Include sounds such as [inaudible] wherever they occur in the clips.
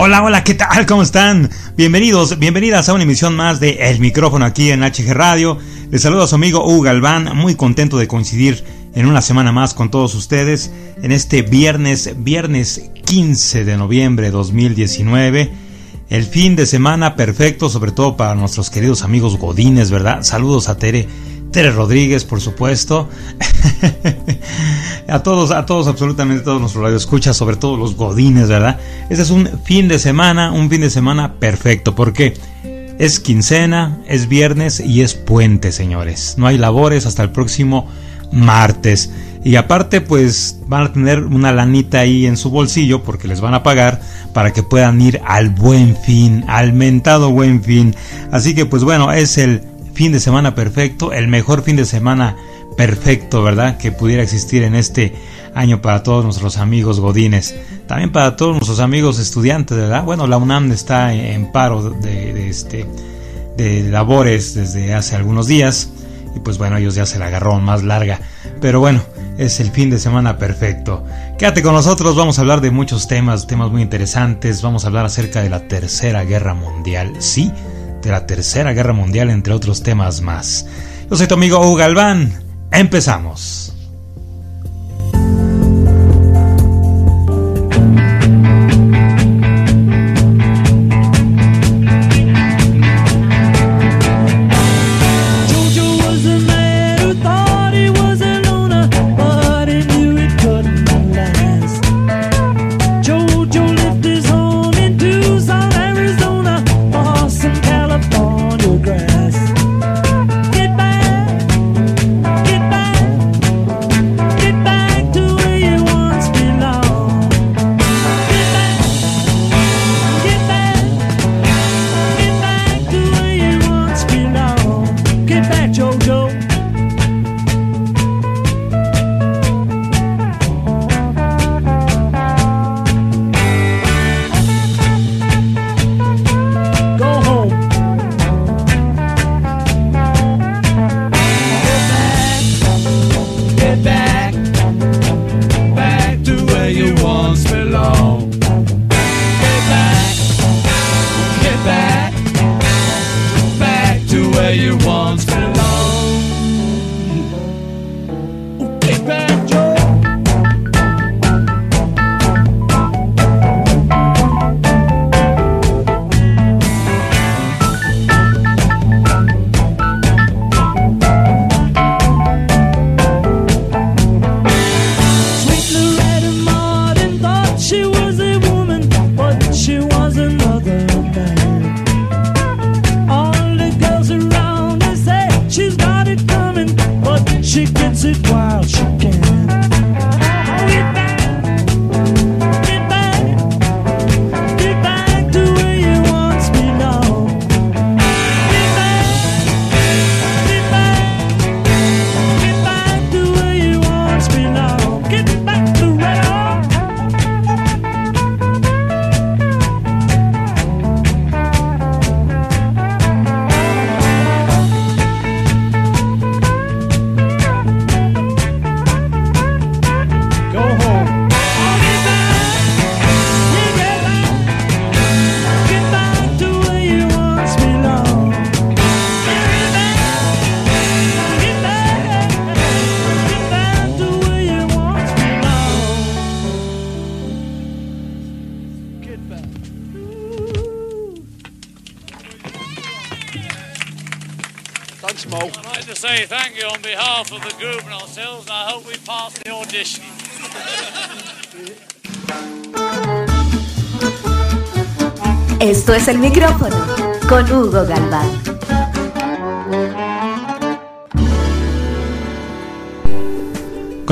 Hola, hola, ¿qué tal? ¿Cómo están? Bienvenidos, bienvenidas a una emisión más de El Micrófono aquí en HG Radio. Les saludo a su amigo Hugo Galván, muy contento de coincidir en una semana más con todos ustedes en este viernes, viernes 15 de noviembre de 2019. El fin de semana perfecto, sobre todo para nuestros queridos amigos Godines, ¿verdad? Saludos a Tere Tere Rodríguez, por supuesto. [laughs] a todos, a todos, absolutamente todos nuestros radioescuchas, sobre todo los godines, ¿verdad? Este es un fin de semana, un fin de semana perfecto, porque es quincena, es viernes y es puente, señores. No hay labores hasta el próximo martes. Y aparte, pues van a tener una lanita ahí en su bolsillo porque les van a pagar para que puedan ir al buen fin, al mentado buen fin. Así que, pues bueno, es el fin de semana perfecto, el mejor fin de semana perfecto, ¿verdad? Que pudiera existir en este año para todos nuestros amigos godines. También para todos nuestros amigos estudiantes, ¿verdad? Bueno, la UNAM está en paro de, este, de labores desde hace algunos días. Y pues bueno, ellos ya se la agarró más larga. Pero bueno, es el fin de semana perfecto. Quédate con nosotros, vamos a hablar de muchos temas, temas muy interesantes. Vamos a hablar acerca de la Tercera Guerra Mundial. Sí, de la Tercera Guerra Mundial, entre otros temas más. Yo soy tu amigo Hugo Galván. Empezamos.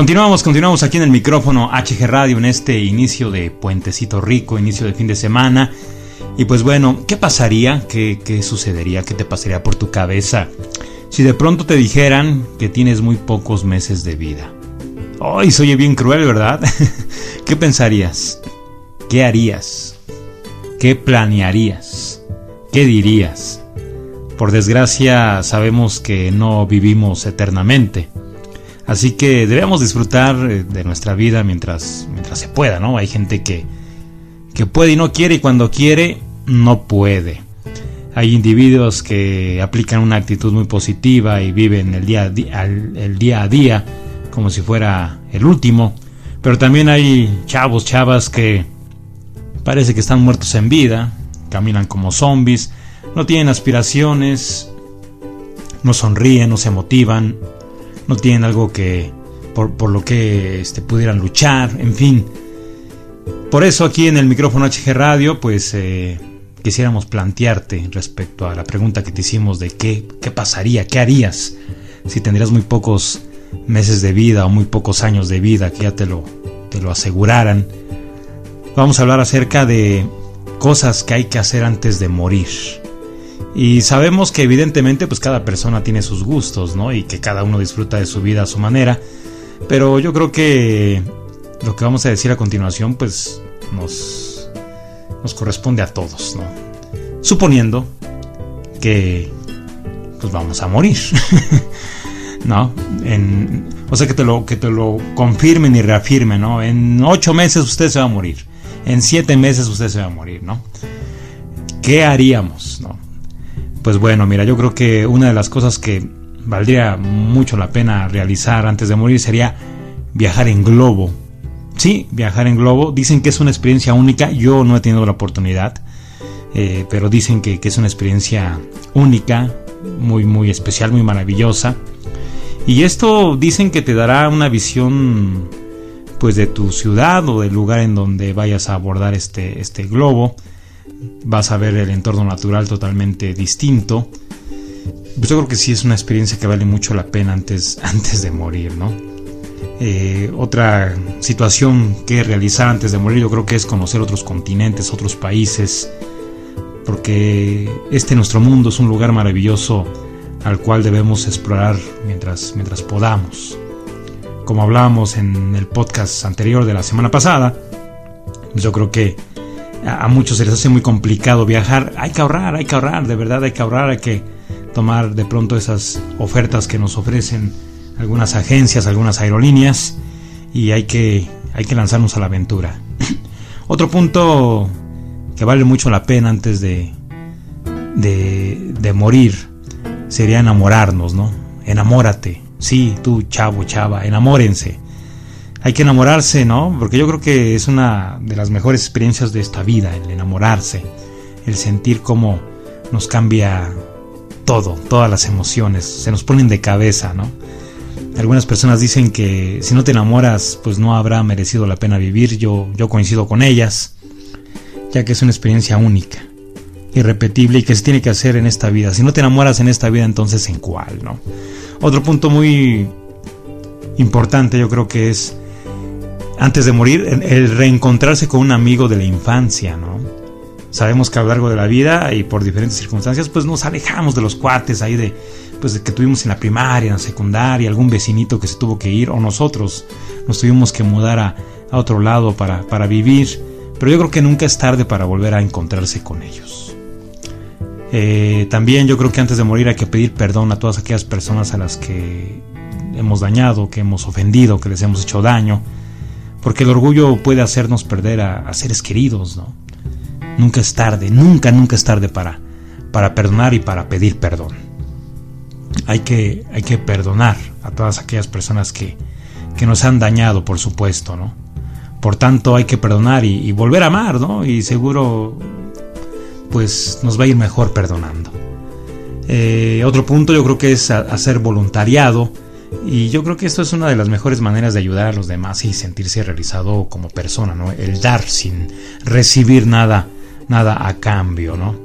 Continuamos, continuamos aquí en el micrófono HG Radio en este inicio de puentecito rico, inicio de fin de semana. Y pues bueno, ¿qué pasaría? ¿Qué, qué sucedería? ¿Qué te pasaría por tu cabeza si de pronto te dijeran que tienes muy pocos meses de vida? ¡Ay, soy bien cruel, ¿verdad? [laughs] ¿Qué pensarías? ¿Qué harías? ¿Qué planearías? ¿Qué dirías? Por desgracia sabemos que no vivimos eternamente. Así que debemos disfrutar eh, de nuestra vida mientras, mientras se pueda, ¿no? Hay gente que, que puede y no quiere y cuando quiere no puede. Hay individuos que aplican una actitud muy positiva y viven el día, el día a día como si fuera el último. Pero también hay chavos, chavas que parece que están muertos en vida, caminan como zombies, no tienen aspiraciones, no sonríen, no se motivan, no tienen algo que por, lo que este, pudieran luchar, en fin. Por eso aquí en el micrófono HG Radio, pues eh, quisiéramos plantearte respecto a la pregunta que te hicimos de qué, qué pasaría, qué harías si tendrías muy pocos meses de vida o muy pocos años de vida, que ya te lo, te lo aseguraran. Vamos a hablar acerca de cosas que hay que hacer antes de morir. Y sabemos que evidentemente pues cada persona tiene sus gustos, ¿no? Y que cada uno disfruta de su vida a su manera. Pero yo creo que lo que vamos a decir a continuación pues nos, nos corresponde a todos, ¿no? Suponiendo que pues vamos a morir. [laughs] ¿No? O sea que te lo que te lo confirmen y reafirmen, ¿no? En ocho meses usted se va a morir. En siete meses usted se va a morir, ¿no? ¿Qué haríamos, no? Pues bueno, mira, yo creo que una de las cosas que valdría mucho la pena realizar antes de morir sería viajar en globo. Sí, viajar en globo. Dicen que es una experiencia única. Yo no he tenido la oportunidad, eh, pero dicen que, que, es una experiencia única, muy, muy especial, muy maravillosa. Y esto dicen que te dará una visión pues de tu ciudad o del lugar en donde vayas a abordar este, este globo vas a ver el entorno natural totalmente distinto. Pues yo creo que sí es una experiencia que vale mucho la pena antes, [laughs] antes de morir, ¿no? Eh, otra situación que realizar antes de morir yo creo que es conocer otros continentes, otros países, porque este nuestro mundo es un lugar maravilloso al cual debemos explorar mientras, mientras podamos. Como hablábamos en el podcast anterior de la semana pasada, yo creo que a muchos se les hace muy complicado viajar. Hay que ahorrar, hay que ahorrar, de verdad hay que ahorrar, hay que tomar de pronto esas ofertas que nos ofrecen algunas agencias, algunas aerolíneas y hay que, hay que lanzarnos a la aventura. [coughs] Otro punto que vale mucho la pena antes de, de, de morir sería enamorarnos, ¿no? Enamórate. Sí, tú, chavo, chava, enamórense hay que enamorarse, ¿no? Porque yo creo que es una de las mejores experiencias de esta vida, el enamorarse, el sentir cómo nos cambia todo, todas las emociones, se nos ponen de cabeza, ¿no? Algunas personas dicen que si no te enamoras, pues no habrá merecido la pena vivir. Yo, yo coincido con ellas, ya que es una experiencia única, irrepetible y que se tiene que hacer en esta vida. Si no te enamoras en esta vida, entonces en cuál, ¿no? Otro punto muy importante yo creo que es antes de morir, el reencontrarse con un amigo de la infancia, ¿no? Sabemos que a lo largo de la vida y por diferentes circunstancias, pues nos alejamos de los cuates ahí de, pues, que tuvimos en la primaria, en la secundaria, algún vecinito que se tuvo que ir, o nosotros nos tuvimos que mudar a, otro lado para, para vivir. Pero yo creo que nunca es tarde para volver a encontrarse con ellos. Eh, también yo creo que antes de morir hay que pedir perdón a todas aquellas personas a las que hemos dañado, que hemos ofendido, que les hemos hecho daño porque el orgullo puede hacernos perder a, seres queridos, ¿no? Nunca es tarde, nunca, nunca es tarde para, para perdonar y para pedir perdón. Hay que, hay que perdonar a todas aquellas personas que, que nos han dañado, por supuesto, ¿no? Por tanto, hay que perdonar y, volver a amar, ¿no? Y seguro, pues nos va a ir mejor perdonando. Eh, otro punto yo creo que es hacer voluntariado y yo creo que esto es una de las mejores maneras de ayudar a los demás y sentirse realizado como persona, ¿no? El dar sin recibir nada, nada a cambio, ¿no?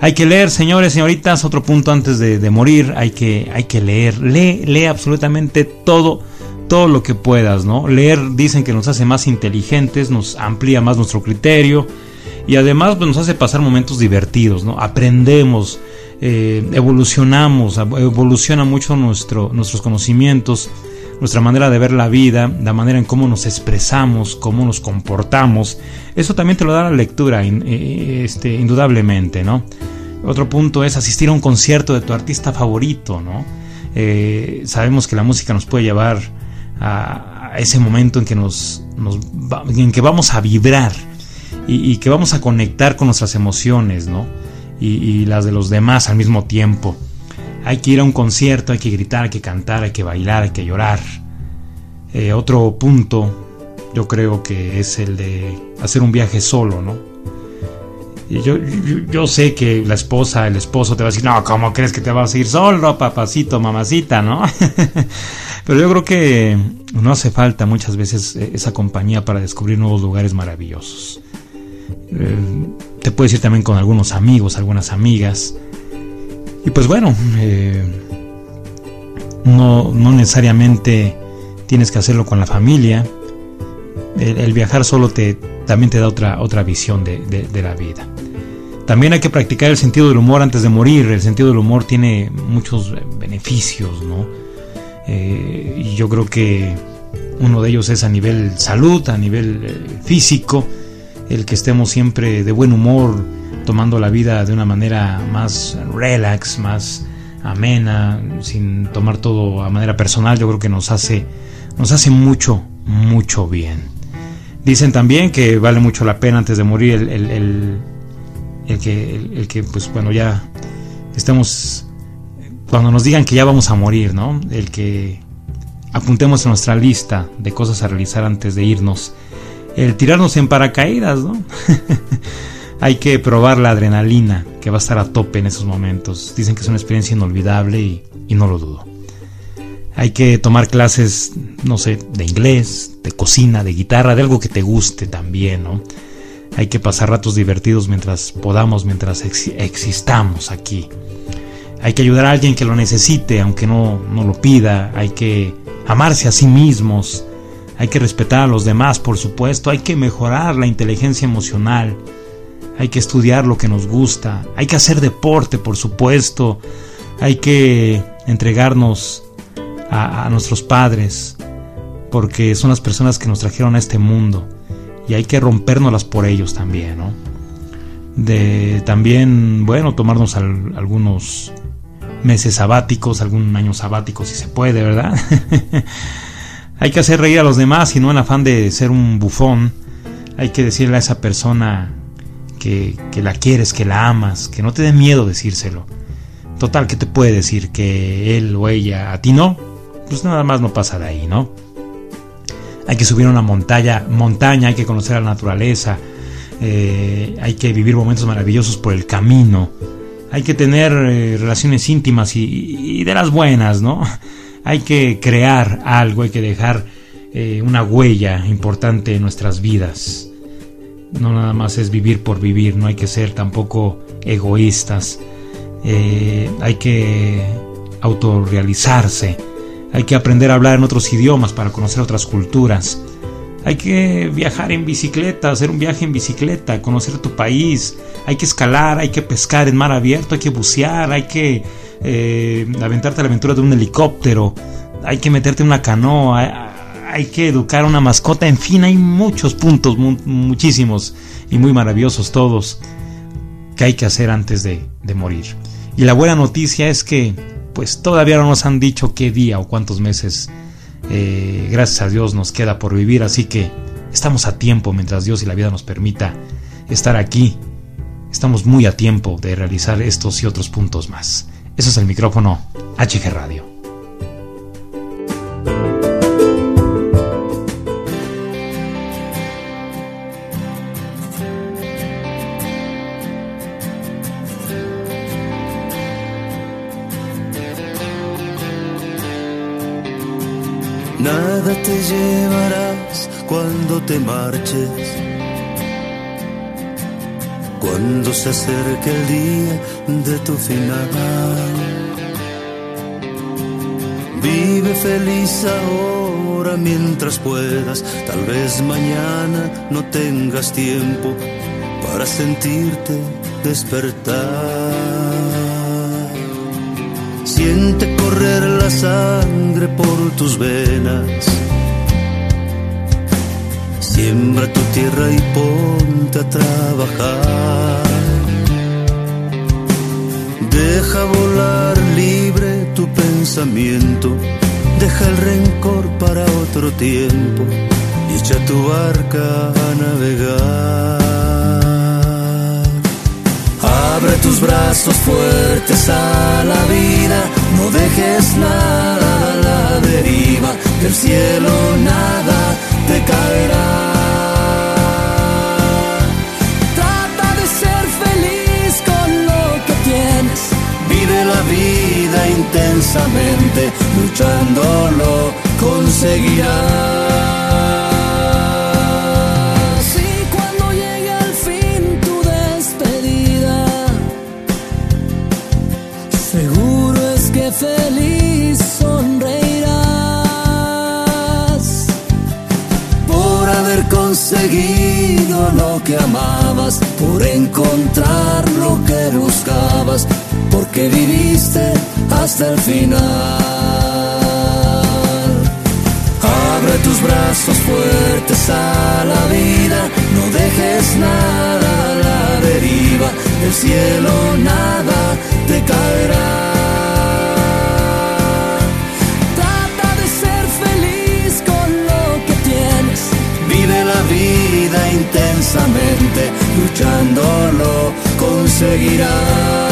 Hay que leer, señores, señoritas, otro punto antes de, morir, hay que, hay que leer. Lee, lee absolutamente todo, todo lo que puedas, ¿no? Leer dicen que nos hace más inteligentes, nos amplía más nuestro criterio y además pues, nos hace pasar momentos divertidos, ¿no? Aprendemos, eh, evolucionamos, evoluciona mucho nuestro, nuestros conocimientos, nuestra manera de ver la vida, la manera en cómo nos expresamos, cómo nos comportamos. Eso también te lo da la lectura, eh, este, indudablemente, ¿no? Otro punto es asistir a un concierto de tu artista favorito, ¿no? Eh, sabemos que la música nos puede llevar a, ese momento en que nos, en que vamos a vibrar y, que vamos a conectar con nuestras emociones, ¿no? Y, las de los demás al mismo tiempo. Hay que ir a un concierto, hay que gritar, hay que cantar, hay que bailar, hay que llorar. Eh, otro punto, yo creo que es el de hacer un viaje solo, ¿no? Yo, yo, sé que la esposa, el esposo te va a decir, no, ¿cómo crees que te vas a ir solo, papacito, mamacita, no? [laughs] Pero yo creo que no hace falta muchas veces eh, esa compañía para descubrir nuevos lugares maravillosos. Eh, te puedes ir también con algunos amigos, algunas amigas. Y pues bueno, eh, no, no, necesariamente tienes que hacerlo con la familia. El, viajar solo te, también te da otra, otra visión de, de la vida. También hay que practicar el sentido del humor antes de morir. El sentido del humor tiene muchos beneficios, ¿no? Eh, y yo creo que uno de ellos es a nivel salud, a nivel eh, físico, el que estemos siempre de buen humor, tomando la vida de una manera más relax, más amena, sin tomar todo a manera personal, yo creo que nos hace, nos hace mucho, mucho bien. Dicen también que vale mucho la pena antes de morir el el que, el, que pues bueno, ya estemos, cuando nos digan que ya vamos a morir, ¿no? El que apuntemos en nuestra lista de cosas a realizar antes de irnos. El tirarnos en paracaídas, ¿no? [laughs] Hay que probar la adrenalina que va a estar a tope en esos momentos. Dicen que es una experiencia inolvidable y, no lo dudo. Hay que tomar clases, no sé, de inglés, de cocina, de guitarra, de algo que te guste también, ¿no? Hay que pasar ratos divertidos mientras podamos, mientras existamos aquí. Hay que ayudar a alguien que lo necesite, aunque no, no lo pida. Hay que amarse a sí mismos. Hay que respetar a los demás, por supuesto. Hay que mejorar la inteligencia emocional. Hay que estudiar lo que nos gusta. Hay que hacer deporte, por supuesto. Hay que entregarnos a, nuestros padres, porque son las personas que nos trajeron a este mundo y hay que rompernoslas por ellos también, ¿no? De también, bueno, tomarnos algunos meses sabáticos, algún año sabático si se puede, ¿verdad? [laughs] hay que hacer reír a los demás y no en afán de ser un bufón. Hay que decirle a esa persona que, que la quieres, que la amas, que no te dé miedo decírselo. Total, ¿qué te puede decir? Que él o ella a ti no, pues nada más no pasa de ahí, ¿no? hay que subir una montaña, montaña hay que conocer la naturaleza, eh, hay que vivir momentos maravillosos por el camino, hay que tener eh, relaciones íntimas y, de las buenas, ¿no? Hay que crear algo, hay que dejar eh, una huella importante en nuestras vidas. No nada más es vivir por vivir, no hay que ser tampoco egoístas, hay que autorrealizarse hay que aprender a hablar en otros idiomas para conocer otras culturas. Hay que viajar en bicicleta, hacer un viaje en bicicleta, conocer tu país. Hay que escalar, hay que pescar en mar abierto, hay que bucear, hay que eh, aventarte a la aventura de un helicóptero, hay que meterte en una canoa, hay, que educar a una mascota. En fin, hay muchos puntos, muchísimos y muy maravillosos todos que hay que hacer antes de morir. Y la buena noticia es que pues todavía no nos han dicho qué día o cuántos meses, eh, gracias a Dios, nos queda por vivir, así que estamos a tiempo mientras Dios y la vida nos permita estar aquí. Estamos muy a tiempo de realizar estos y otros puntos más. Eso es el micrófono HG Radio. Nada te llevarás cuando te marches. Cuando se acerque el día de tu final. Vive feliz ahora mientras puedas. Tal vez mañana no tengas tiempo para sentirte despertar. Siente correr la sangre por tus venas. Siembra tu tierra y ponte a trabajar. Deja volar libre tu pensamiento. Deja el rencor para otro tiempo. Echa tu barca a navegar. Abre tus brazos fuertes a la vida, no dejes nada a la deriva, del cielo nada te caerá. Intensamente, luchándolo conseguirás. feliz sonreirás por haber conseguido lo que amabas, por encontrar lo que buscabas, porque viviste hasta el final. Abre tus brazos fuertes a la vida, no dejes nada a la deriva, del cielo nada te caerá. vida intensamente, luchándolo conseguirás.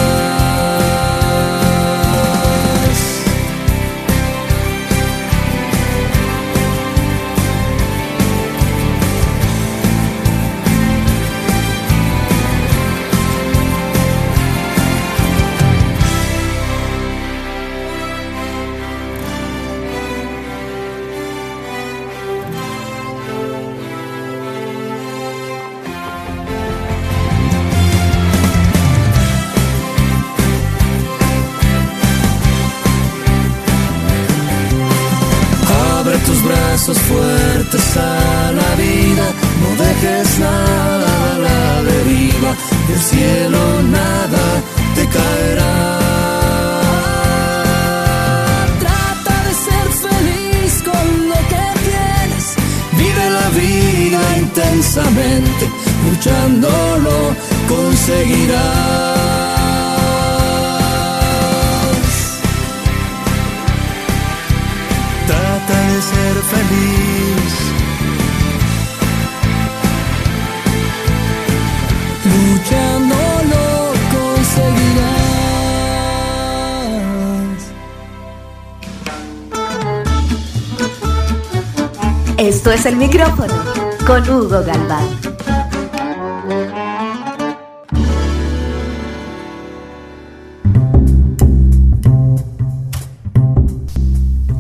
Esto es el micrófono con Hugo Galván.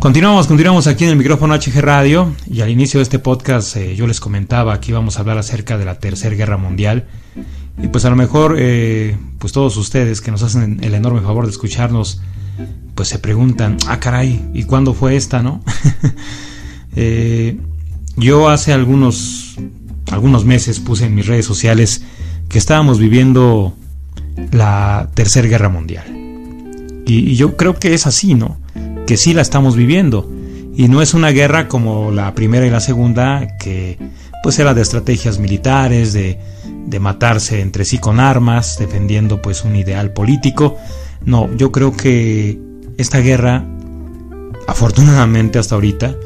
Continuamos, continuamos aquí en el micrófono HG Radio y al inicio de este podcast eh, yo les comentaba que íbamos a hablar acerca de la Tercera Guerra Mundial y pues a lo mejor eh, pues todos ustedes que nos hacen el enorme favor de escucharnos pues se preguntan, ah caray, ¿y cuándo fue esta, no? [laughs] Eh, yo hace algunos, algunos meses puse en mis redes sociales que estábamos viviendo la Tercera Guerra Mundial y yo creo que es así, ¿no? que sí la estamos viviendo. Y no es una guerra como la primera y la segunda, que pues era de estrategias militares, de, de matarse entre sí con armas, defendiendo pues un ideal político. No, yo creo que esta guerra, afortunadamente hasta ahorita,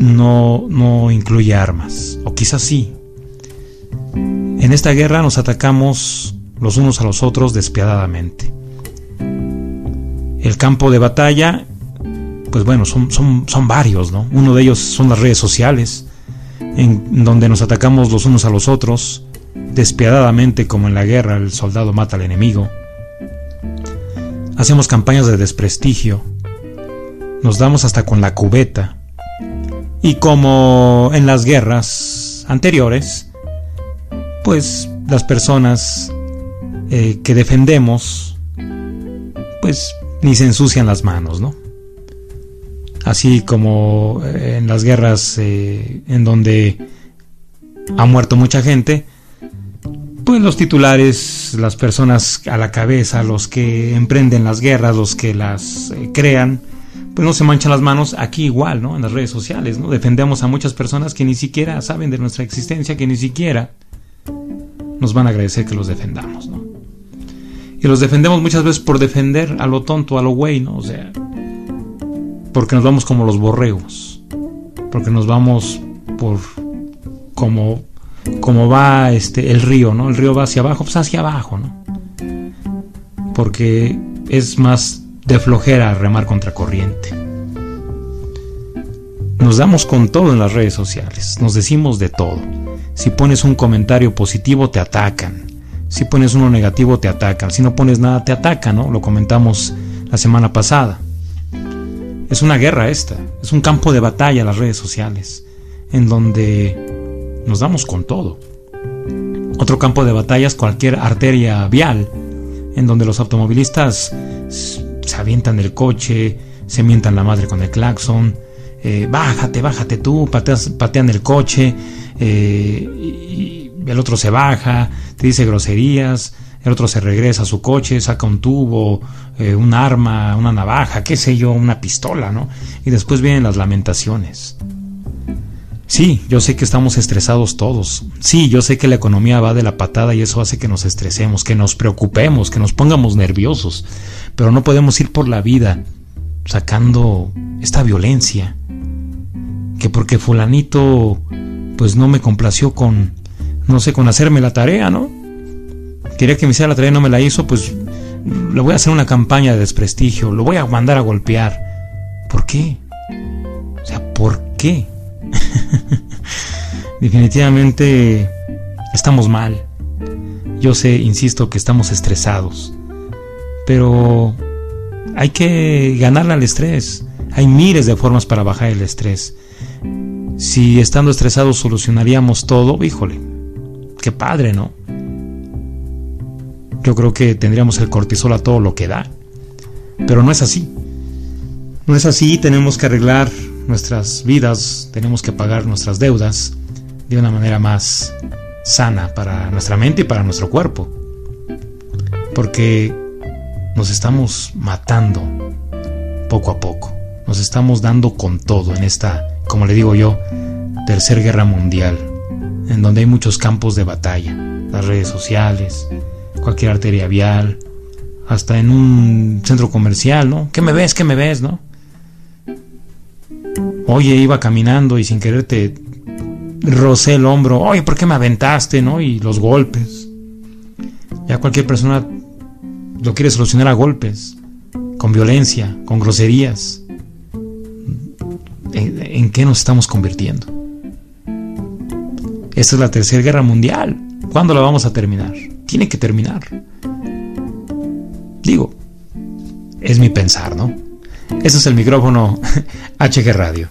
no, no incluye armas, o quizás sí. En esta guerra nos atacamos los unos a los otros despiadadamente. El campo de batalla pues bueno, son, varios, ¿no? Uno de ellos son las redes sociales, en donde nos atacamos los unos a los otros, despiadadamente como en la guerra el soldado mata al enemigo. Hacemos campañas de desprestigio, nos damos hasta con la cubeta, y como en las guerras anteriores, pues las personas eh, que defendemos, pues ni se ensucian las manos, ¿no? así como eh, en las guerras eh, en donde ha muerto mucha gente, pues los titulares, las personas a la cabeza, los que emprenden las guerras, los que las crean, pues no se manchan las manos aquí igual, ¿no? En las redes sociales, ¿no? Defendemos a muchas personas que ni siquiera saben de nuestra existencia, que ni siquiera nos van a agradecer que los defendamos, ¿no? Y los defendemos muchas veces por defender a lo tonto, a lo güey, ¿no? O sea, porque nos vamos como los borregos, porque nos vamos por como como va este el río, ¿no? El río va hacia abajo, pues hacia abajo, ¿no? Porque es más de flojera remar contra corriente. Nos damos con todo en las redes sociales, nos decimos de todo. Si pones un comentario positivo te atacan, si pones uno negativo te atacan, si no pones nada te atacan, ¿no? Lo comentamos la semana pasada. Es una guerra esta, es un campo de batalla las redes sociales, en donde nos damos con todo. Otro campo de batalla es cualquier arteria vial, en donde los automovilistas se avientan del coche, se mientan la madre con el claxon, eh, bájate, bájate tú, patean el coche, eh, y el otro se baja, te dice groserías, el otro se regresa a su coche, saca un tubo, eh, un arma, una navaja, qué sé yo, una pistola, ¿no? Y después vienen las lamentaciones. Sí, yo sé que estamos estresados todos. Sí, yo sé que la economía va de la patada y eso hace que nos estresemos, que nos preocupemos, que nos pongamos nerviosos. Pero no podemos ir por la vida sacando esta violencia. Que porque fulanito pues no me complació con, no sé, con hacerme la tarea, ¿no? quería que me hiciera la tarea y no me la hizo, pues le voy a hacer una campaña de desprestigio, lo voy a mandar a golpear. ¿Por qué? O sea, ¿por qué? [laughs] Definitivamente estamos mal. Yo sé, insisto, que estamos estresados. Pero hay que ganarle al estrés. Hay miles de formas para bajar el estrés. Si estando estresados solucionaríamos todo, híjole, qué padre, ¿no? yo creo que tendríamos el cortisol a todo lo que da. Pero no es así. No es así, tenemos que arreglar nuestras vidas, tenemos que pagar nuestras deudas de una manera más sana para nuestra mente y para nuestro cuerpo. Porque nos estamos matando poco a poco. Nos estamos dando con todo en esta, como le digo yo, tercera guerra mundial, en donde hay muchos campos de batalla, las redes sociales, cualquier arteria vial, hasta en un centro comercial, ¿no? ¿Qué me ves? ¿Qué me ves? ¿No? Oye, iba caminando y sin querer te rocé el hombro. Oye, ¿por qué me aventaste? ¿No? Y los golpes. Ya cualquier persona lo quiere solucionar a golpes, con violencia, con groserías. ¿En, en qué nos estamos convirtiendo? Esta es la tercera guerra mundial. ¿Cuándo la vamos a terminar? tiene que terminar. Digo, es mi pensar, ¿no? Ese es el micrófono [laughs] HG Radio.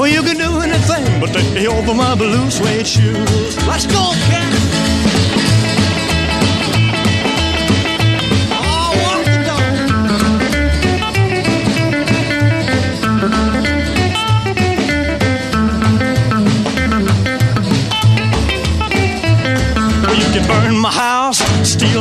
Well, you can do anything but take over my blue suede shoes. Let's go, cat. Oh, burn my house,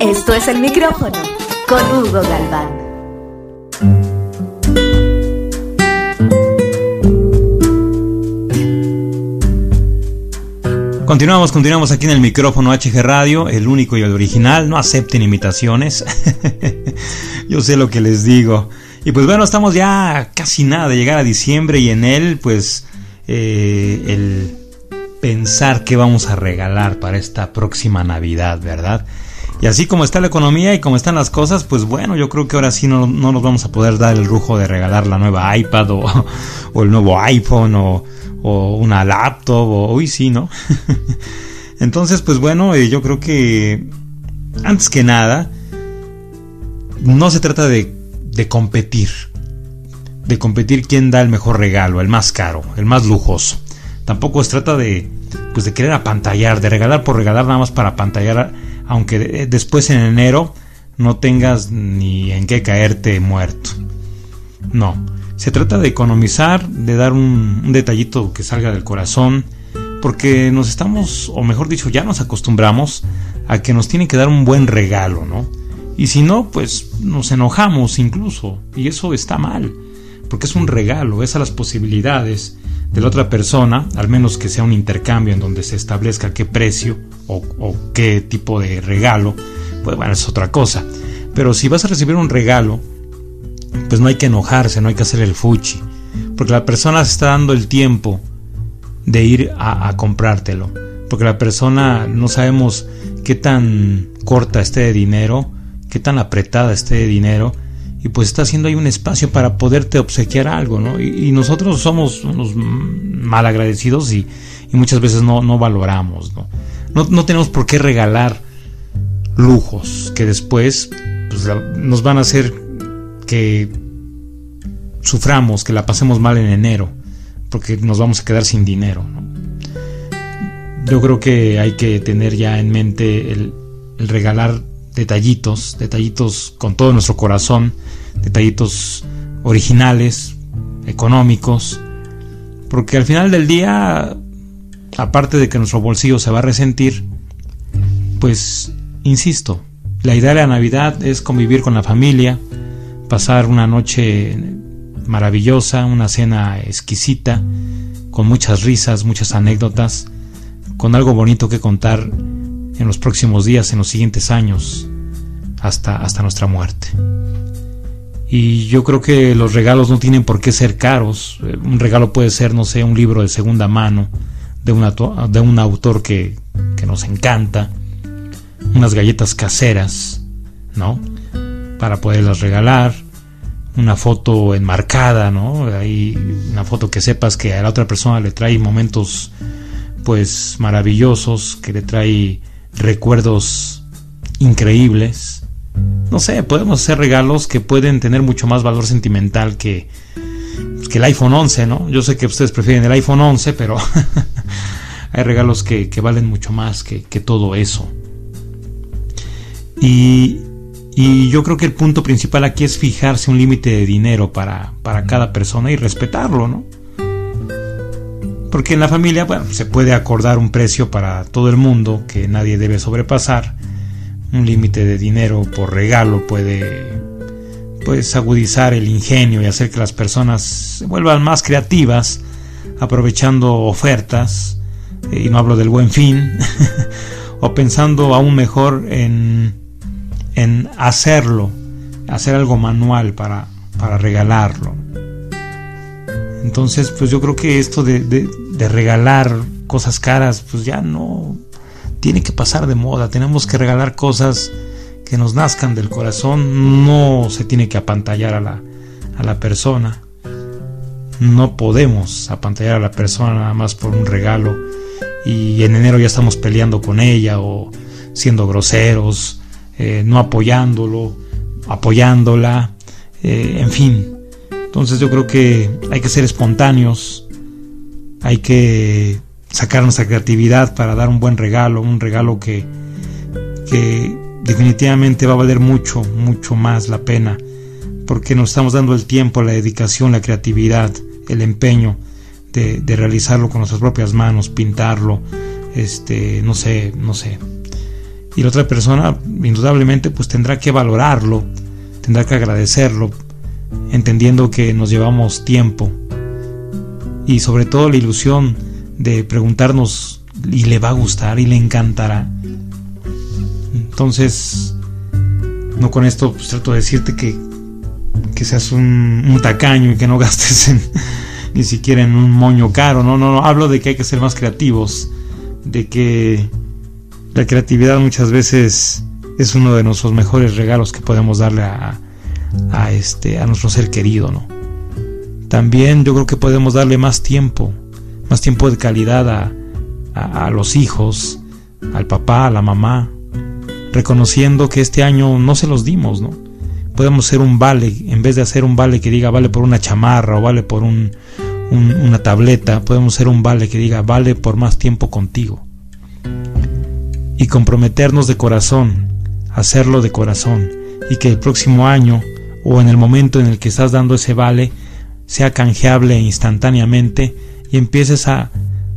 Esto es el micrófono con Hugo Galván. Continuamos, continuamos aquí en el micrófono HG Radio, el único y el original. No acepten imitaciones. [laughs] Yo sé lo que les digo. Y pues bueno, estamos ya casi nada de llegar a diciembre y en él, pues, eh, el pensar qué vamos a regalar para esta próxima Navidad, ¿verdad? Y así como está la economía y como están las cosas, pues bueno, yo creo que ahora sí no, no nos vamos a poder dar el lujo de regalar la nueva iPad o, [laughs] o el nuevo iPhone o o una laptop o uy sí, ¿no? [laughs] Entonces, pues bueno, eh, yo creo que antes que nada no se trata de, de competir, de competir quién da el mejor regalo, el más caro, el más lujoso. Tampoco se trata de pues de querer apantallar, de regalar por regalar nada más para apantallar, aunque después en enero no tengas ni en qué caerte muerto. No, se trata de economizar, de dar un, detallito que salga del corazón, porque nos estamos, o mejor dicho, ya nos acostumbramos a que nos tienen que dar un buen regalo, ¿no? Y si no, pues nos enojamos incluso, y eso está mal, porque es un regalo, es a las posibilidades de la otra persona, al menos que sea un intercambio en donde se establezca qué precio o, qué tipo de regalo, pues bueno, es otra cosa. Pero si vas a recibir un regalo, pues no hay que enojarse, no hay que hacer el fuchi, porque la persona se está dando el tiempo de ir a, comprártelo, porque la persona no sabemos qué tan corta esté de dinero, qué tan apretada esté de dinero, y pues está haciendo ahí un espacio para poderte obsequiar algo, ¿no? Y, nosotros somos unos malagradecidos y, y muchas veces no, no valoramos, ¿no? ¿no? ¿no? tenemos por qué regalar lujos que después pues, nos van a hacer que suframos, que la pasemos mal en enero, porque nos vamos a quedar sin dinero. Yo creo que hay que tener ya en mente el, regalar detallitos, detallitos con todo nuestro corazón, detallitos originales, económicos, porque al final del día, aparte de que nuestro bolsillo se va a resentir, pues, insisto, la idea de la Navidad es convivir con la familia, pasar una noche maravillosa, una cena exquisita, con muchas risas, muchas anécdotas, con algo bonito que contar en los próximos días, en los siguientes años, hasta, hasta nuestra muerte. Y yo creo que los regalos no tienen por qué ser caros. Un regalo puede ser, no sé, un libro de segunda mano de, una, de un autor que, que nos encanta, unas galletas caseras, ¿no? para poderlas regalar, una foto enmarcada, ¿no? Una foto que sepas que a la otra persona le trae momentos pues maravillosos, que le trae recuerdos increíbles. No sé, podemos hacer regalos que pueden tener mucho más valor sentimental que, que el iPhone 11, ¿no? Yo sé que ustedes prefieren el iPhone 11, pero [laughs] hay regalos que, que valen mucho más que, que todo eso. Y, y yo creo que el punto principal aquí es fijarse un límite de dinero para, para cada persona y respetarlo, ¿no? Porque en la familia, bueno, se puede acordar un precio para todo el mundo que nadie debe sobrepasar. Un límite de dinero por regalo puede pues agudizar el ingenio y hacer que las personas se vuelvan más creativas aprovechando ofertas y no hablo del buen fin [laughs] o pensando aún mejor en en hacerlo, hacer algo manual para, para regalarlo. Entonces, pues yo creo que esto de, de, regalar cosas caras, pues ya no tiene que pasar de moda. Tenemos que regalar cosas que nos nazcan del corazón. No se tiene que apantallar a la, a la persona. No podemos apantallar a la persona nada más por un regalo y en enero ya estamos peleando con ella o siendo groseros, eh, no apoyándolo, apoyándola, eh, en fin. Entonces yo creo que hay que ser espontáneos, hay que sacar nuestra creatividad para dar un buen regalo, un regalo que, que definitivamente va a valer mucho, mucho más la pena, porque nos estamos dando el tiempo, la dedicación, la creatividad, el empeño de, de realizarlo con nuestras propias manos, pintarlo, este, no sé, no sé. Y la otra persona, indudablemente, pues tendrá que valorarlo, tendrá que agradecerlo, entendiendo que nos llevamos tiempo. Y sobre todo la ilusión de preguntarnos y le va a gustar y le encantará. Entonces, no con esto pues, trato de decirte que, que seas un, un tacaño y que no gastes [laughs] ni siquiera en un moño caro, no, no, no, hablo de que hay que ser más creativos, de que la creatividad muchas veces es uno de nuestros mejores regalos que podemos darle a, a este a nuestro ser querido, ¿no? También yo creo que podemos darle más tiempo, más tiempo de calidad a, a, los hijos, al papá, a la mamá, reconociendo que este año no se los dimos, ¿no? Podemos ser un vale, en vez de hacer un vale que diga vale por una chamarra o vale por un, una tableta, podemos ser un vale que diga vale por más tiempo contigo. Y comprometernos de corazón, hacerlo de corazón, y que el próximo año o en el momento en el que estás dando ese vale sea canjeable instantáneamente y empieces a,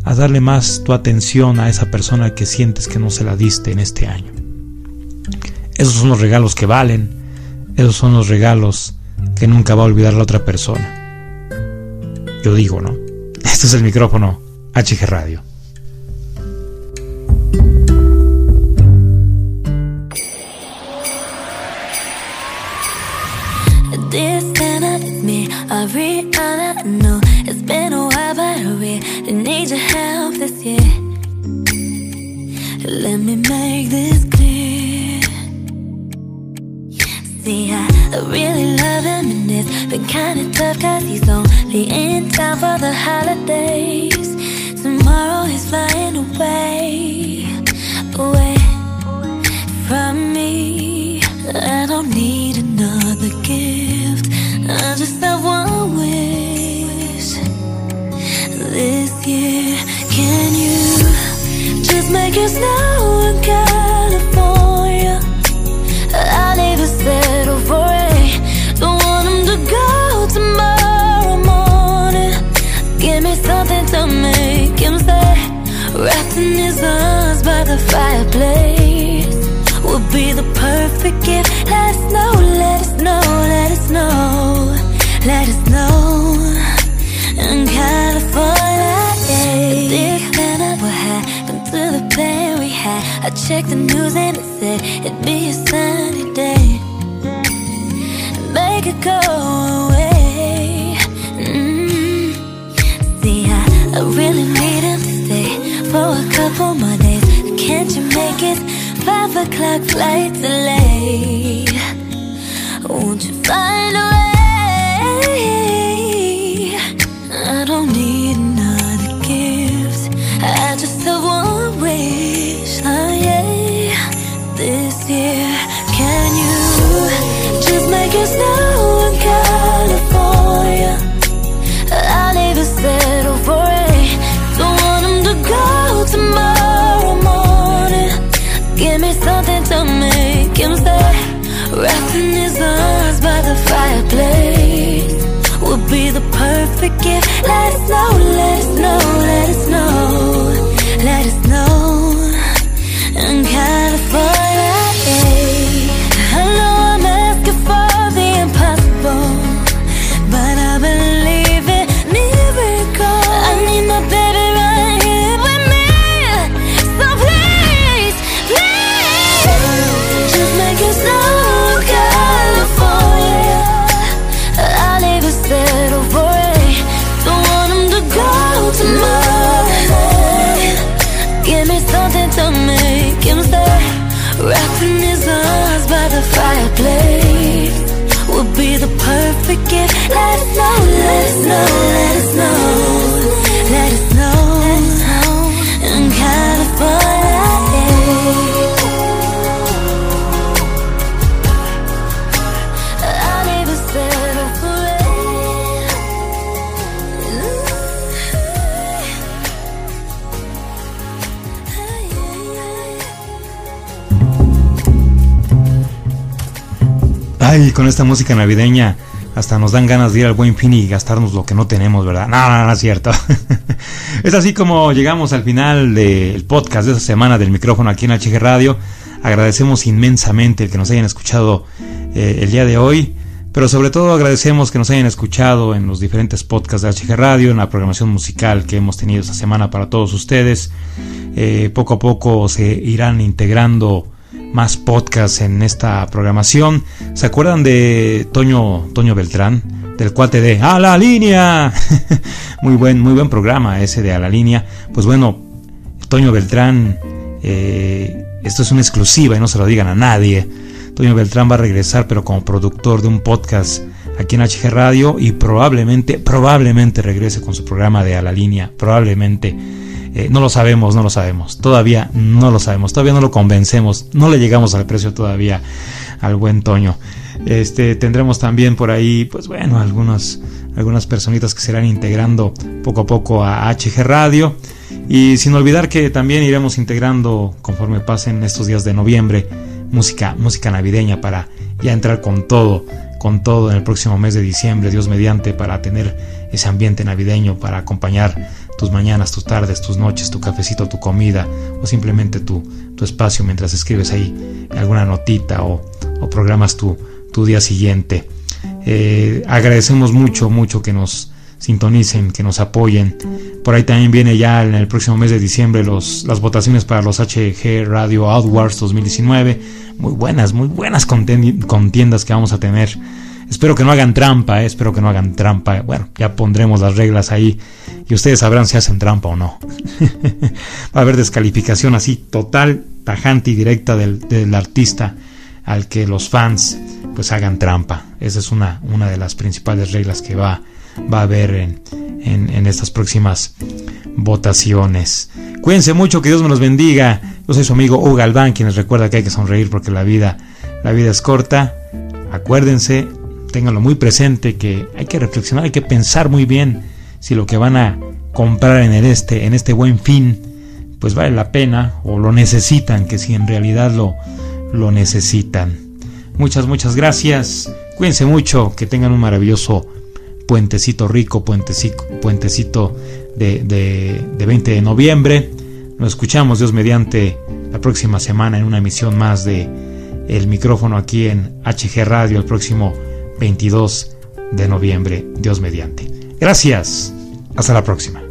a darle más tu atención a esa persona que sientes que no se la diste en este año. Esos son los regalos que valen, esos son los regalos que nunca va a olvidar la otra persona. Yo digo, ¿no? [laughs] Este es el micrófono HG Radio. This cannot me, Ariana. know it's been a while, but I really need your help this year. Let me make this clear. See, I really love him, and it's been kinda tough, cause he's only in town for the holidays. In his arms by the fireplace would be the perfect gift. Let us know, let us know, let us know, let us checked the news and it said it'd be a sunny day. Make it go away. Mm. See, I, I really need him to stay for a couple more days. Can't you make it? Five o'clock flight delay. Won't you find a way? Gift. Let us know, let us know, Ay, con esta música navideña hasta nos dan ganas de ir al buen fin y gastarnos lo que no tenemos, ¿verdad? No, no, no es cierto. [laughs] es así como llegamos al final del podcast de esta semana del micrófono aquí en HG Radio. Agradecemos inmensamente el que nos hayan escuchado eh, el día de hoy, pero sobre todo agradecemos que nos hayan escuchado en los diferentes podcasts de HG Radio, en la programación musical que hemos tenido esta semana para todos ustedes. Eh, poco a poco se irán integrando más podcasts en esta programación. ¿Se acuerdan de Toño, Toño Beltrán? Del cuate de A la línea. [laughs] muy buen, muy buen programa ese de A la línea. Pues bueno, Toño Beltrán, eh, esto es una exclusiva y no se lo digan a nadie. Toño Beltrán va a regresar, pero como productor de un podcast aquí en HG Radio y probablemente, probablemente regrese con su programa de A la línea. Probablemente eh, no lo sabemos, no lo sabemos. Todavía no lo sabemos. Todavía no lo convencemos. No le llegamos al precio todavía al buen Toño. Este, tendremos también por ahí, pues bueno, algunas, algunas personitas que se irán integrando poco a poco a HG Radio. Y sin olvidar que también iremos integrando, conforme pasen estos días de noviembre, música, música navideña para ya entrar con todo, con todo en el próximo mes de diciembre, Dios mediante, para tener ese ambiente navideño, para acompañar tus mañanas, tus tardes, tus noches, tu cafecito, tu comida o simplemente tu, tu espacio mientras escribes ahí alguna notita o, programas tu, tu, día siguiente. Eh, agradecemos mucho, mucho que nos sintonicen, que nos apoyen. Por ahí también viene ya en el próximo mes de diciembre los, las votaciones para los HG Radio Outwards 2019. Muy buenas, muy buenas contiendas que vamos a tener. Espero que no hagan trampa, eh, espero que no hagan trampa. Bueno, ya pondremos las reglas ahí y ustedes sabrán si hacen trampa o no. [laughs] Va a haber descalificación así total, tajante y directa del, artista al que los fans pues hagan trampa. Esa es una, una de las principales reglas que va, va a haber en, en, estas próximas votaciones. Cuídense mucho, que Dios me los bendiga. Yo soy su amigo Hugo Galván, quien les recuerda que hay que sonreír porque la vida, la vida es corta. Acuérdense, ténganlo muy presente, que hay que reflexionar, hay que pensar muy bien si lo que van a comprar en el este, en este buen fin, pues vale la pena o lo necesitan, que si en realidad lo, lo necesitan. Muchas, muchas gracias. Cuídense mucho, que tengan un maravilloso puentecito rico, puentecito, puentecito de, de, de 20 de noviembre. Nos escuchamos, Dios mediante, la próxima semana en una emisión más de El micrófono aquí en HG Radio el próximo 22 de noviembre, Dios mediante. Gracias. Hasta la próxima.